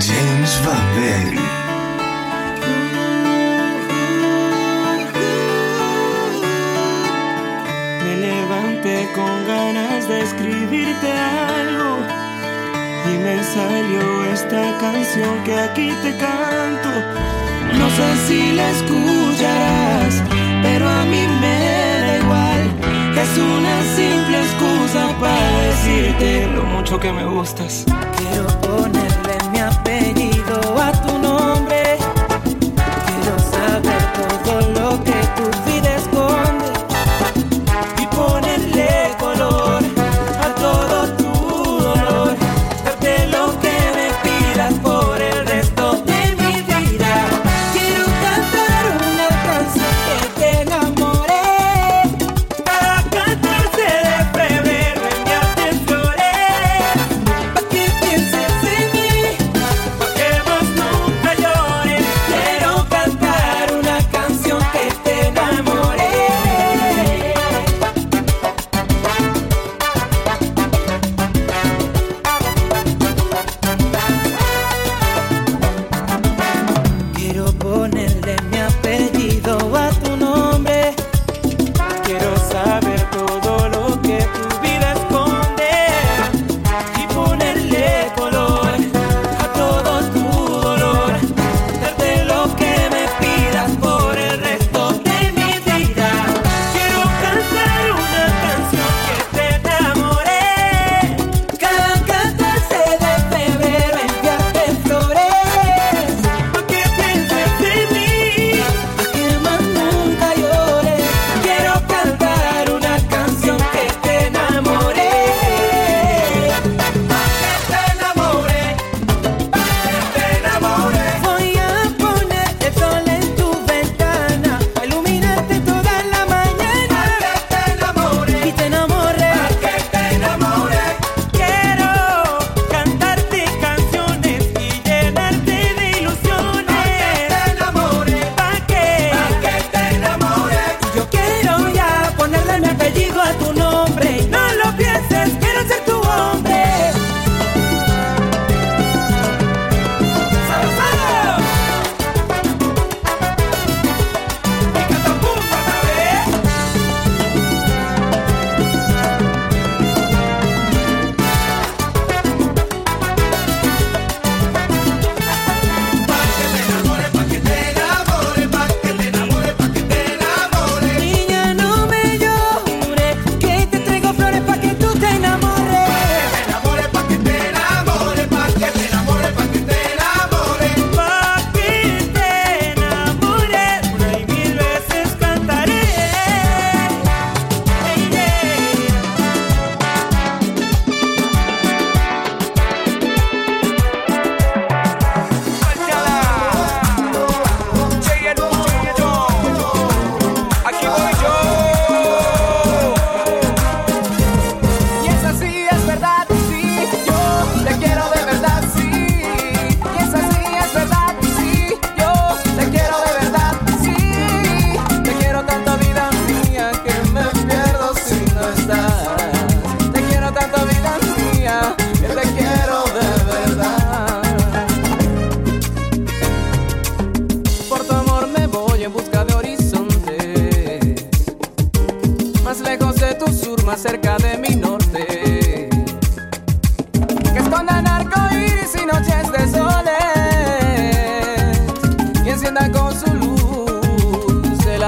James Babel. Me levanté con ganas de escribirte algo y me salió esta canción que aquí te canto. No sé si la escucharás, pero a mí me da igual. Es una simple excusa para decirte lo mucho que me gustas.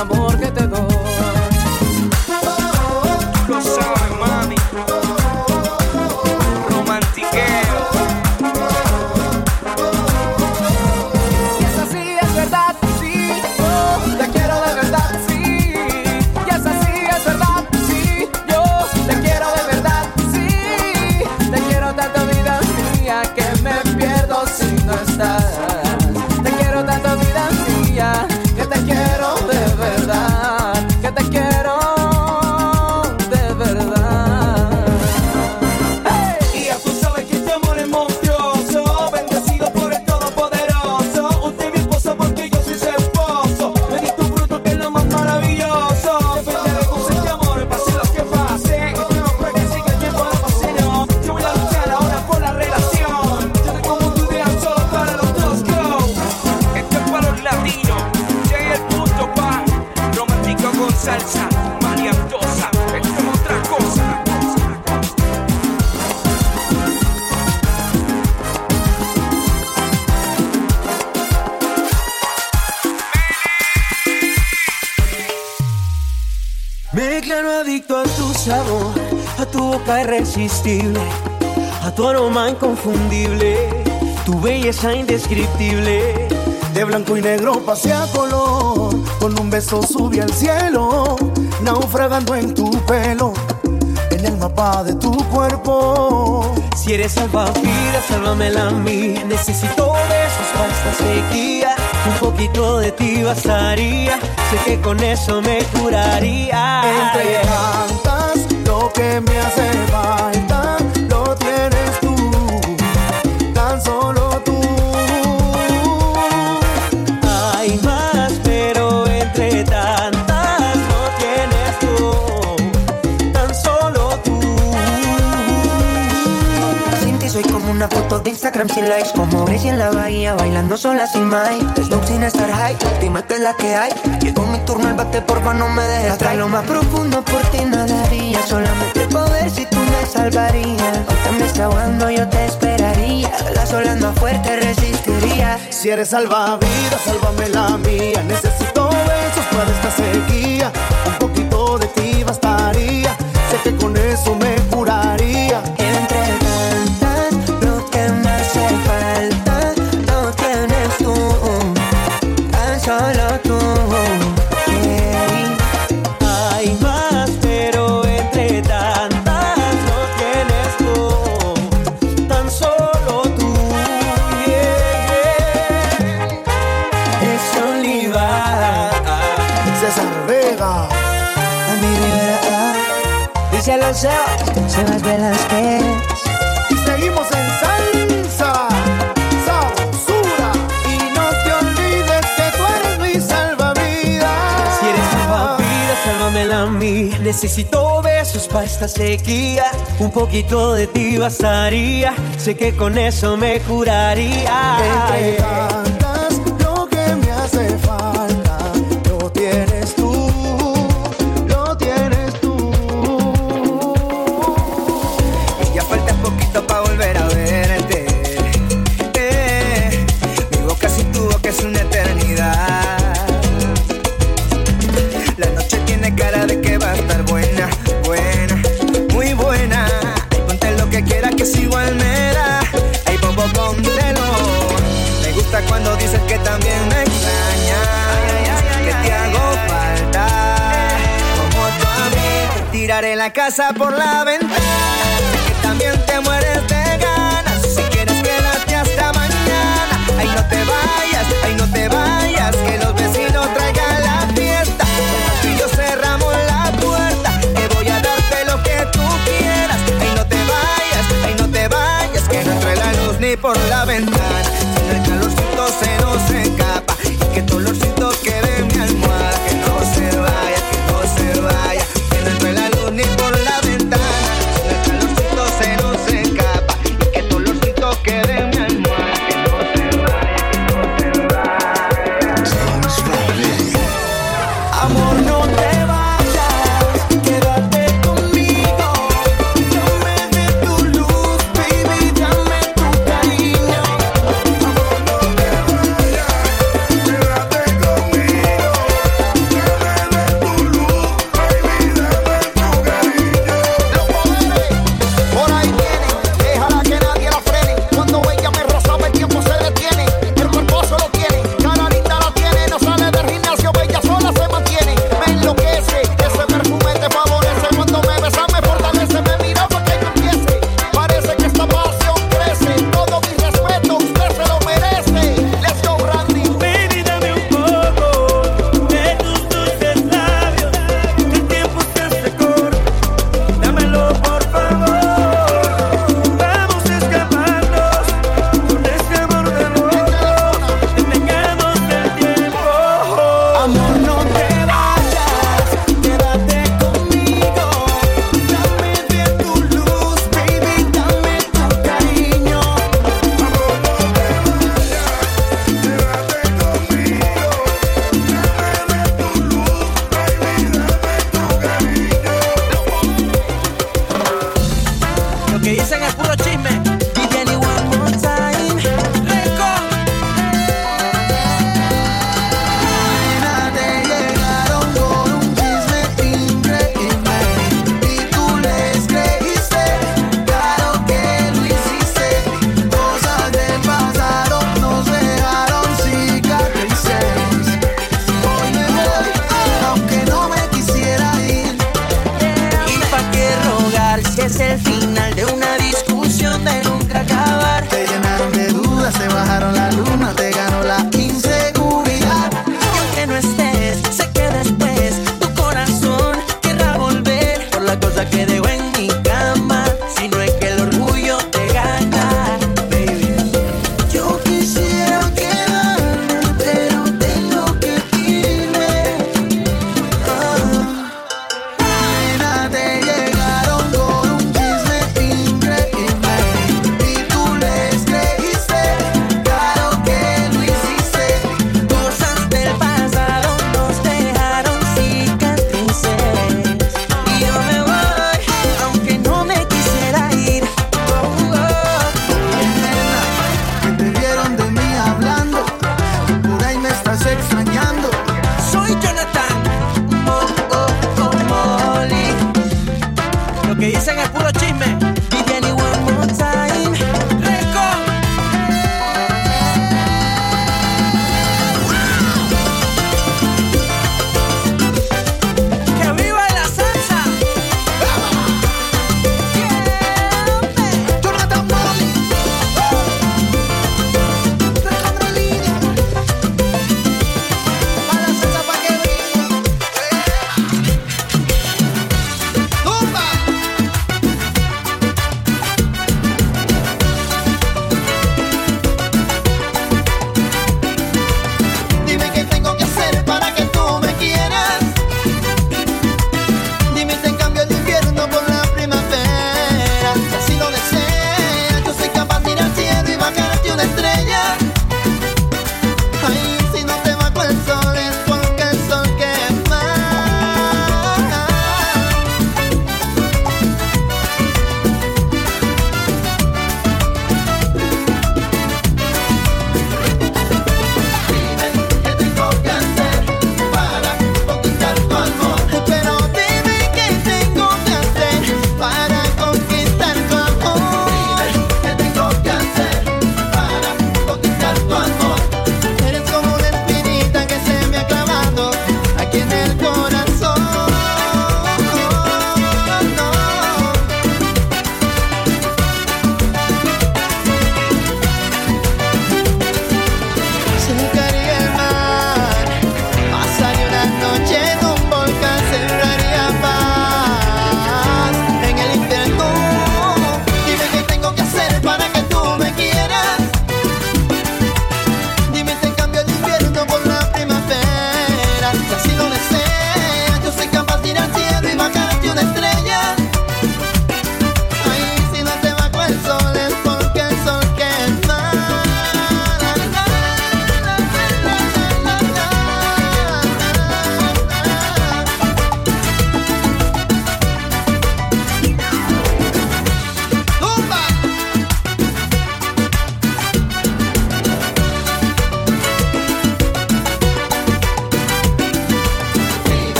amor que te irresistible, a tu aroma inconfundible, tu belleza indescriptible. De blanco y negro pasea color, con un beso sube al cielo, naufragando en tu pelo, en el mapa de tu cuerpo. Si eres salvavidas, sálvamela a mí. Necesito besos para esta sequía. Un poquito de ti bastaría. Sé que con eso me curaría. Entre que me hace falta de Instagram sin likes Como Gracie en la bahía bailando sola sin Mike Snoop sin estar high, dime que es la que hay Llegó mi turno, el bate porfa no me dejes Hasta lo más profundo por ti nada haría Solamente poder si tú me salvarías Aunque me está ahogando yo te esperaría Las olas más fuertes resistiría Si eres salvavidas, sálvame la mía. Necesito besos para esta sequía. Un poquito de ti bastaría. Sé que con eso me curaría. Necesito besos para esta sequía. Un poquito de ti bastaría. Sé que con eso me curaría. Casa por la ventana.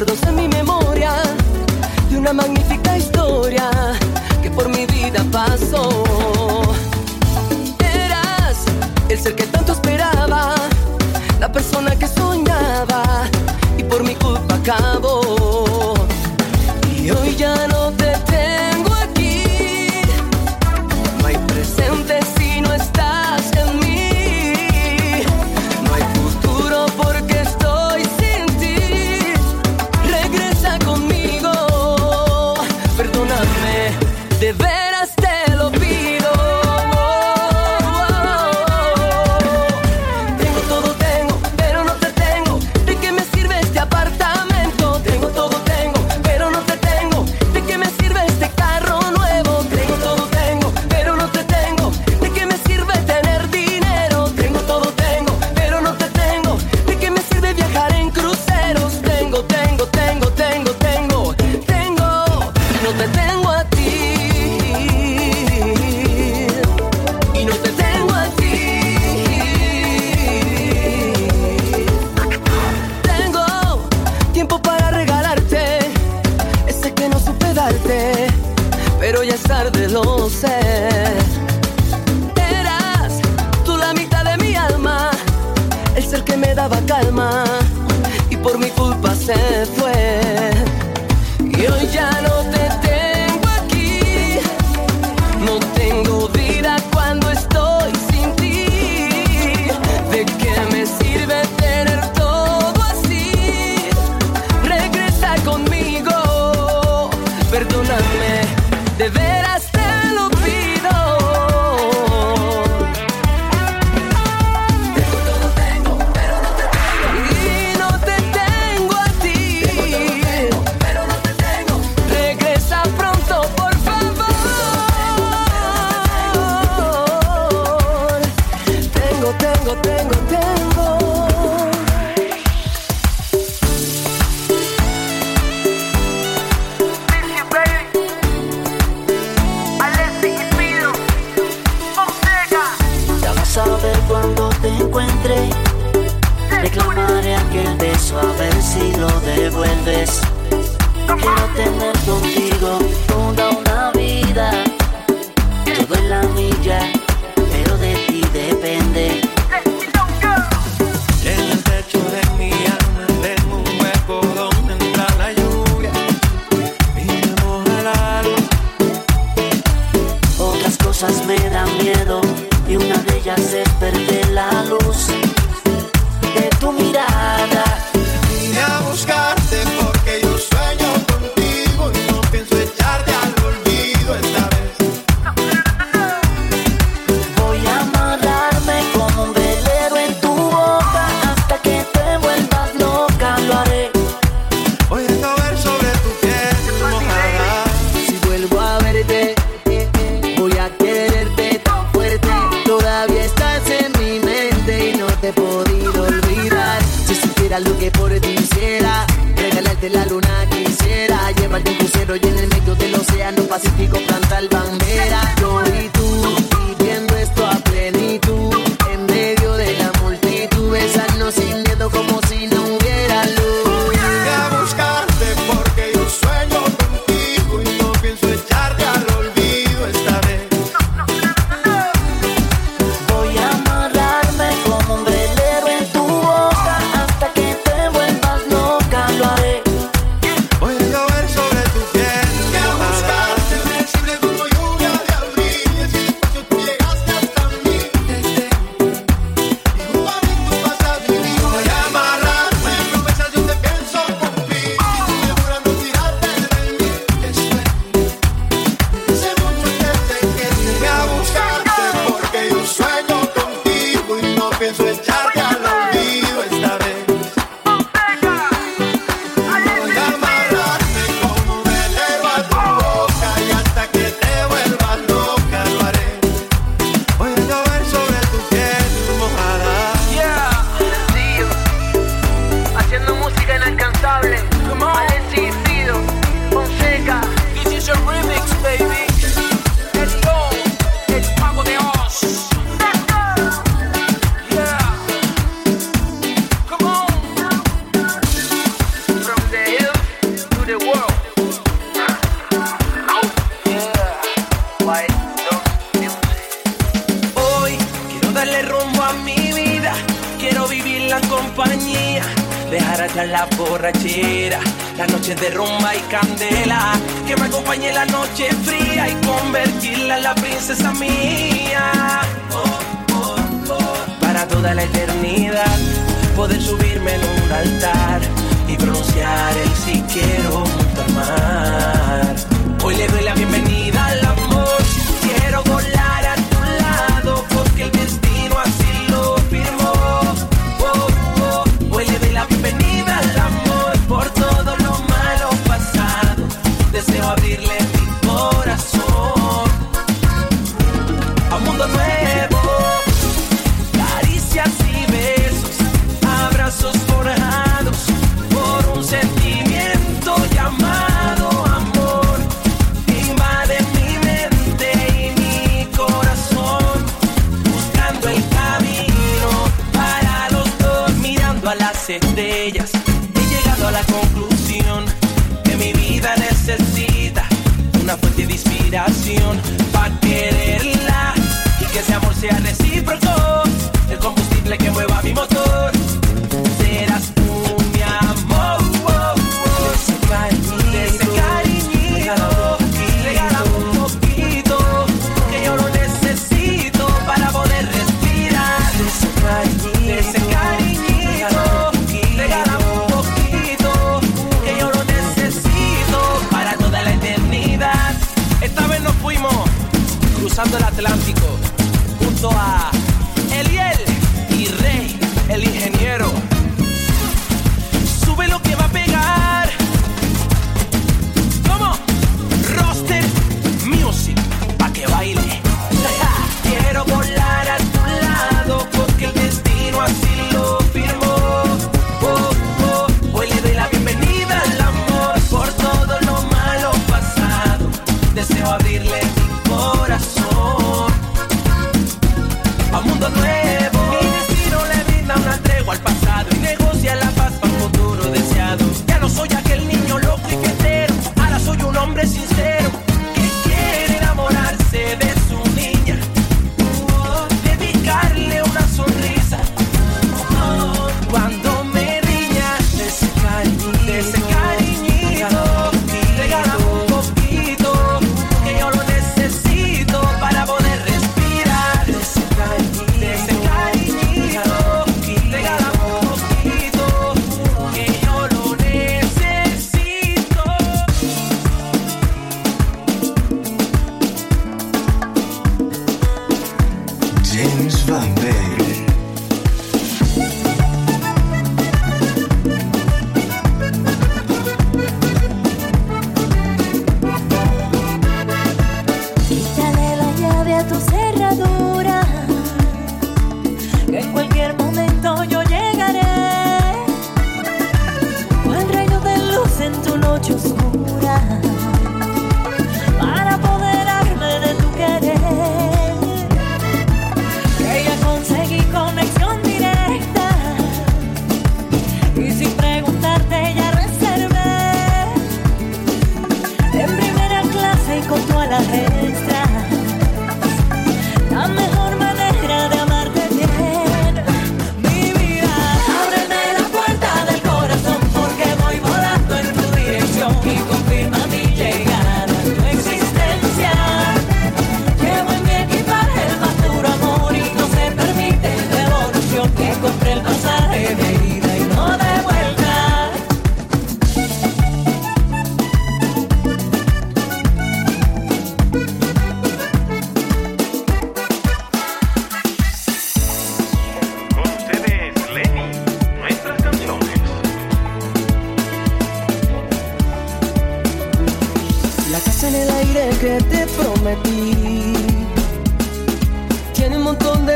recuerdos en mi memoria de una magnífica historia que por mi vida pasó. Eras el ser que tanto esperaba, la persona que soñaba y por mi culpa acabó. Y hoy ya no Eras tú la mitad de mi alma, el ser que me daba calma y por mi culpa se fue. cruzando el Atlántico, junto a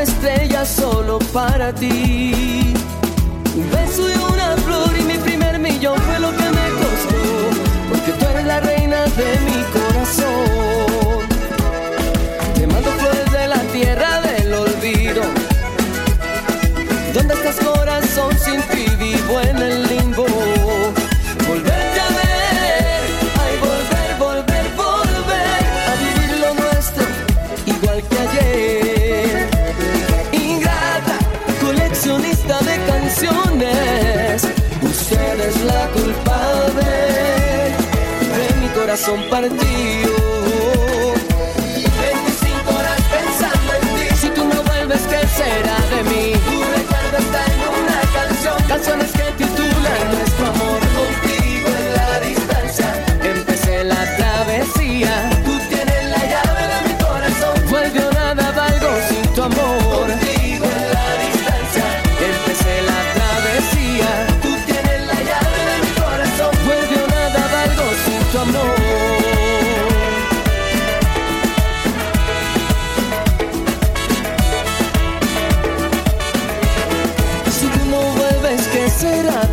estrella solo para ti. Beso para ti.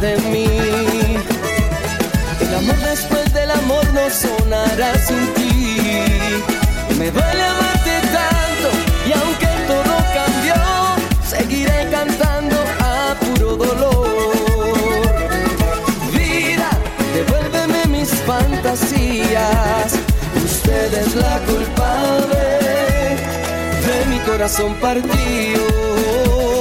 de mí. El amor después del amor no sonará sin ti. Me duele amarte tanto y aunque todo cambió, seguiré cantando a puro dolor. Vida, devuélveme mis fantasías. Usted es la culpable de mi corazón partido.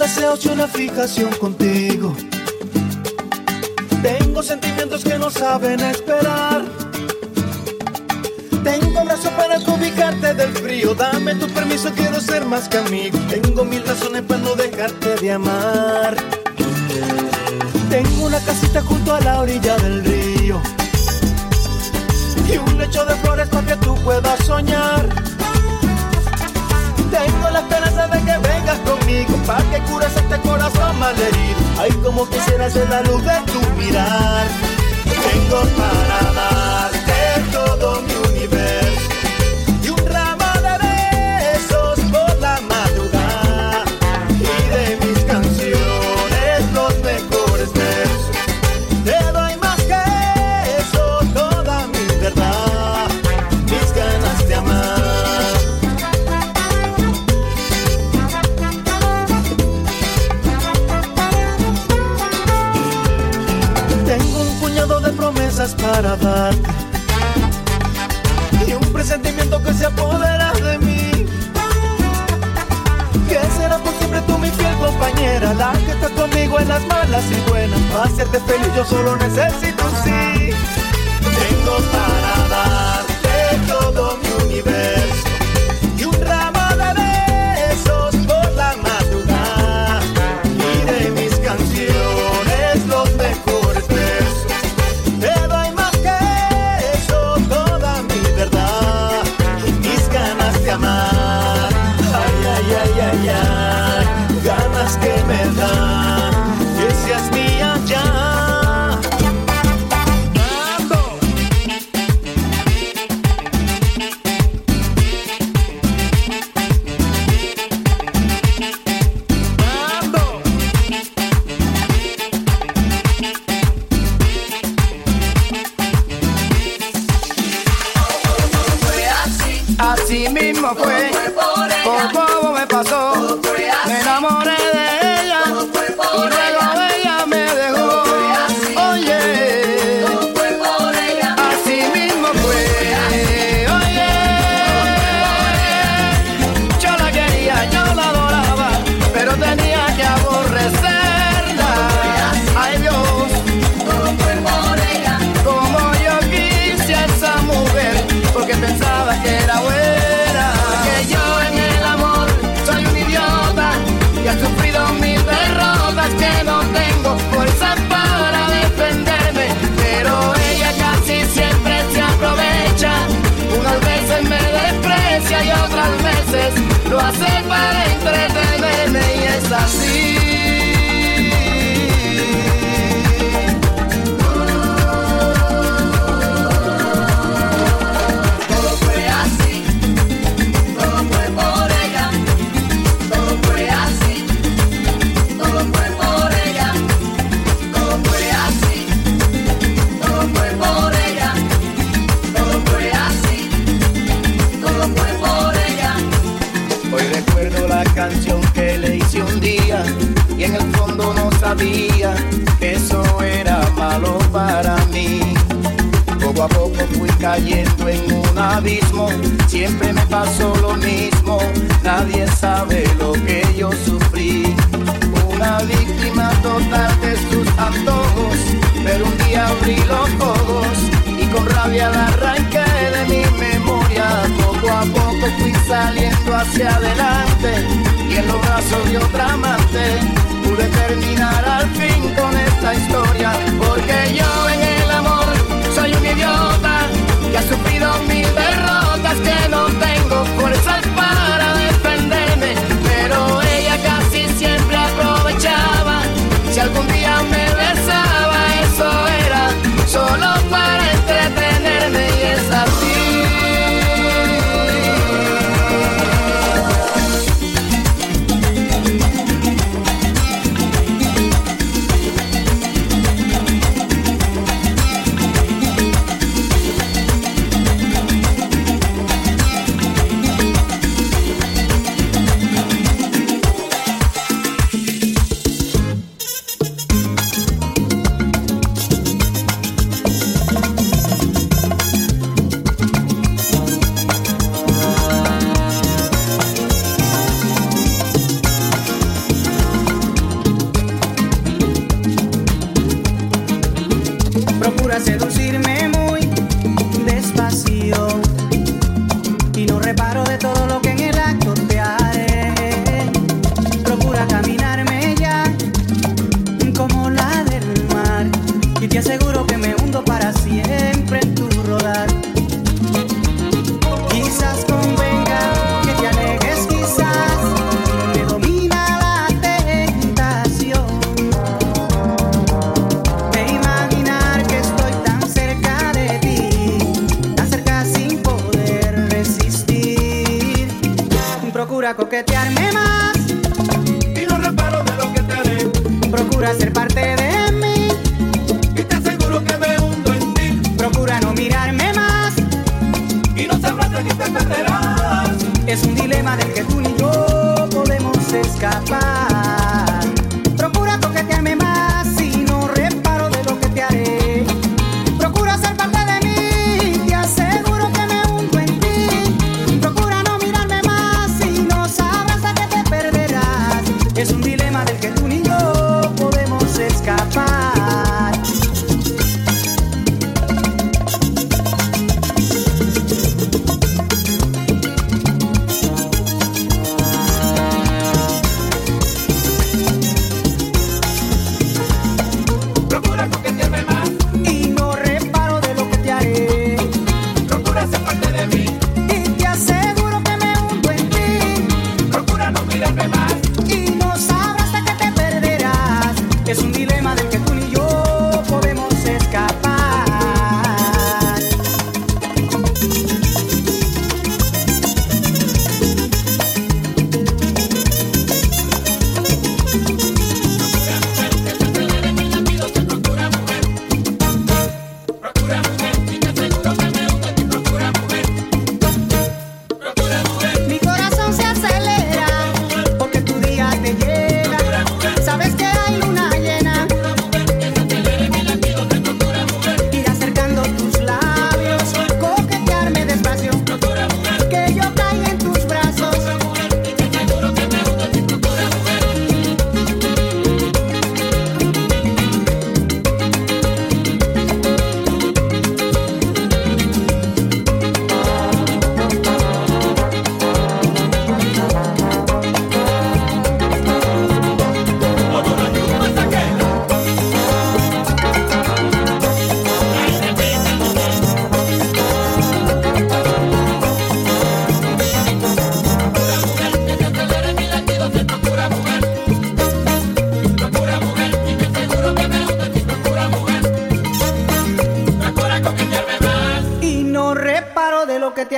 deseos y una fijación contigo. Tengo sentimientos que no saben esperar. Tengo brazos para ubicarte del frío. Dame tu permiso, quiero ser más que amigo. Tengo mil razones para no dejarte de amar. Tengo una casita junto a la orilla del río. Y un lecho de flores para que tú puedas soñar tengo la esperanza de que vengas conmigo para que cures este corazón malherido. Ay, como quisiera ser la luz de tu mirar. Tengo para darte todo mi cosas para darte. Y un presentimiento que se apodera de mí. Que será por siempre tú mi fiel compañera, la que está conmigo en las malas y buenas. Para hacerte feliz yo solo necesito un sí. pasó mismo, nadie sabe lo que yo sufrí. Una víctima total de sus antojos, pero un día abrí los ojos y con rabia la arranqué de mi memoria. Poco a poco fui saliendo hacia adelante y en los brazos de otra amante pude terminar al fin con esta historia, porque yo en el amor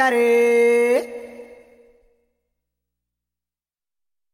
te haré.